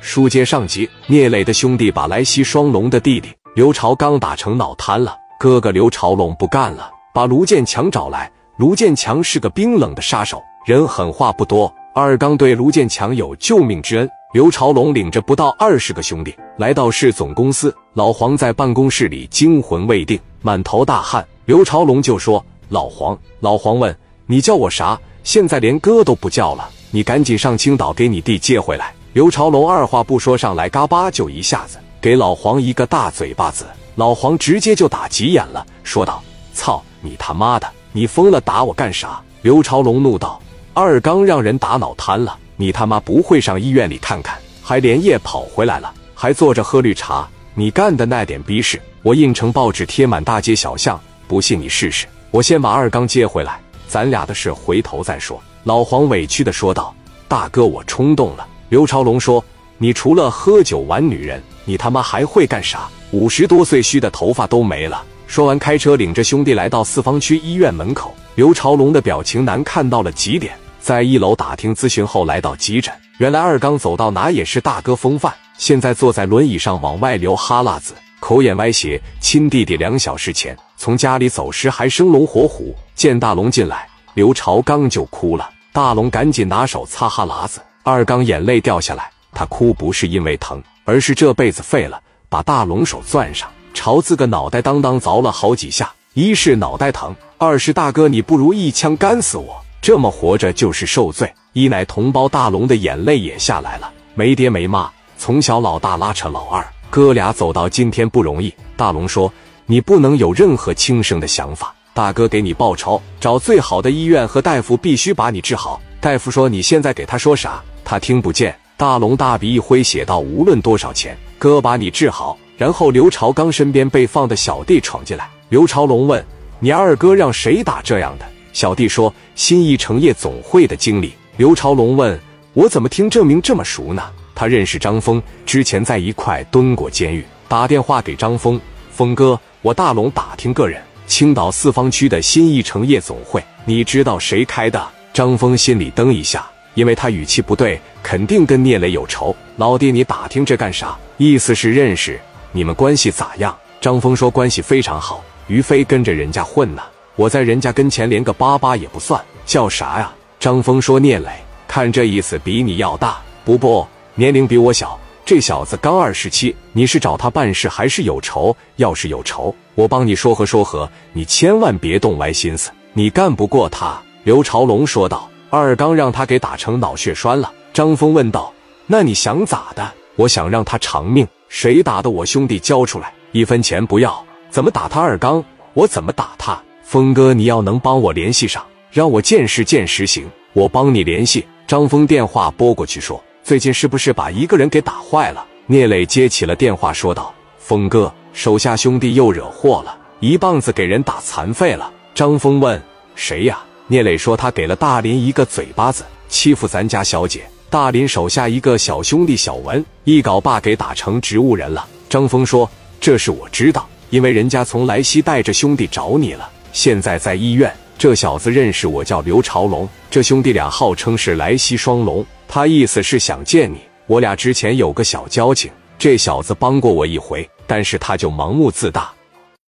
书接上集，聂磊的兄弟把莱西双龙的弟弟刘朝刚打成脑瘫了，哥哥刘朝龙不干了，把卢建强找来。卢建强是个冰冷的杀手，人狠话不多。二刚对卢建强有救命之恩。刘朝龙领着不到二十个兄弟来到市总公司，老黄在办公室里惊魂未定，满头大汗。刘朝龙就说：“老黄，老黄问你叫我啥？现在连哥都不叫了，你赶紧上青岛给你弟接回来。”刘朝龙二话不说上来，嘎巴就一下子给老黄一个大嘴巴子。老黄直接就打急眼了，说道：“操你他妈的！你疯了，打我干啥？”刘朝龙怒道：“二刚让人打脑瘫了，你他妈不会上医院里看看？还连夜跑回来了，还坐着喝绿茶？你干的那点逼事，我印成报纸贴满大街小巷。不信你试试。我先把二刚接回来，咱俩的事回头再说。”老黄委屈的说道：“大哥，我冲动了。”刘朝龙说：“你除了喝酒玩女人，你他妈还会干啥？五十多岁虚的头发都没了。”说完，开车领着兄弟来到四方区医院门口。刘朝龙的表情难看到了极点，在一楼打听咨询后，来到急诊。原来二刚走到哪也是大哥风范，现在坐在轮椅上往外流哈喇子，口眼歪斜。亲弟弟两小时前从家里走时还生龙活虎，见大龙进来，刘朝刚就哭了。大龙赶紧拿手擦哈喇子。二刚眼泪掉下来，他哭不是因为疼，而是这辈子废了。把大龙手攥上，朝自个脑袋当当凿了好几下。一是脑袋疼，二是大哥你不如一枪干死我，这么活着就是受罪。一奶同胞大龙的眼泪也下来了，没爹没妈，从小老大拉扯老二，哥俩走到今天不容易。大龙说：“你不能有任何轻生的想法，大哥给你报仇，找最好的医院和大夫，必须把你治好。”大夫说：“你现在给他说啥？”他听不见，大龙大笔一挥，写道：“无论多少钱，哥把你治好。”然后刘朝刚身边被放的小弟闯进来，刘朝龙问：“你二哥让谁打这样的？”小弟说：“新义成业总会的经理。”刘朝龙问：“我怎么听这名这么熟呢？”他认识张峰，之前在一块蹲过监狱。打电话给张峰：“峰哥，我大龙打听个人，青岛四方区的新义成业总会，你知道谁开的？”张峰心里噔一下。因为他语气不对，肯定跟聂磊有仇。老弟，你打听这干啥？意思是认识？你们关系咋样？张峰说关系非常好。于飞跟着人家混呢，我在人家跟前连个巴巴也不算。叫啥呀？张峰说聂磊。看这意思比你要大。不不，年龄比我小。这小子刚二十七。你是找他办事还是有仇？要是有仇，我帮你说和说和。你千万别动歪心思，你干不过他。刘朝龙说道。二刚让他给打成脑血栓了。张峰问道：“那你想咋的？”我想让他偿命。谁打的我兄弟交出来，一分钱不要。怎么打他二刚？我怎么打他？峰哥，你要能帮我联系上，让我见识见识行，我帮你联系。张峰电话拨过去说：“最近是不是把一个人给打坏了？”聂磊接起了电话说道：“峰哥，手下兄弟又惹祸了，一棒子给人打残废了。”张峰问：“谁呀？”聂磊说：“他给了大林一个嘴巴子，欺负咱家小姐。大林手下一个小兄弟小文，一镐把给打成植物人了。”张峰说：“这事我知道，因为人家从莱西带着兄弟找你了，现在在医院。这小子认识我，叫刘朝龙。这兄弟俩号称是莱西双龙，他意思是想见你。我俩之前有个小交情，这小子帮过我一回，但是他就盲目自大，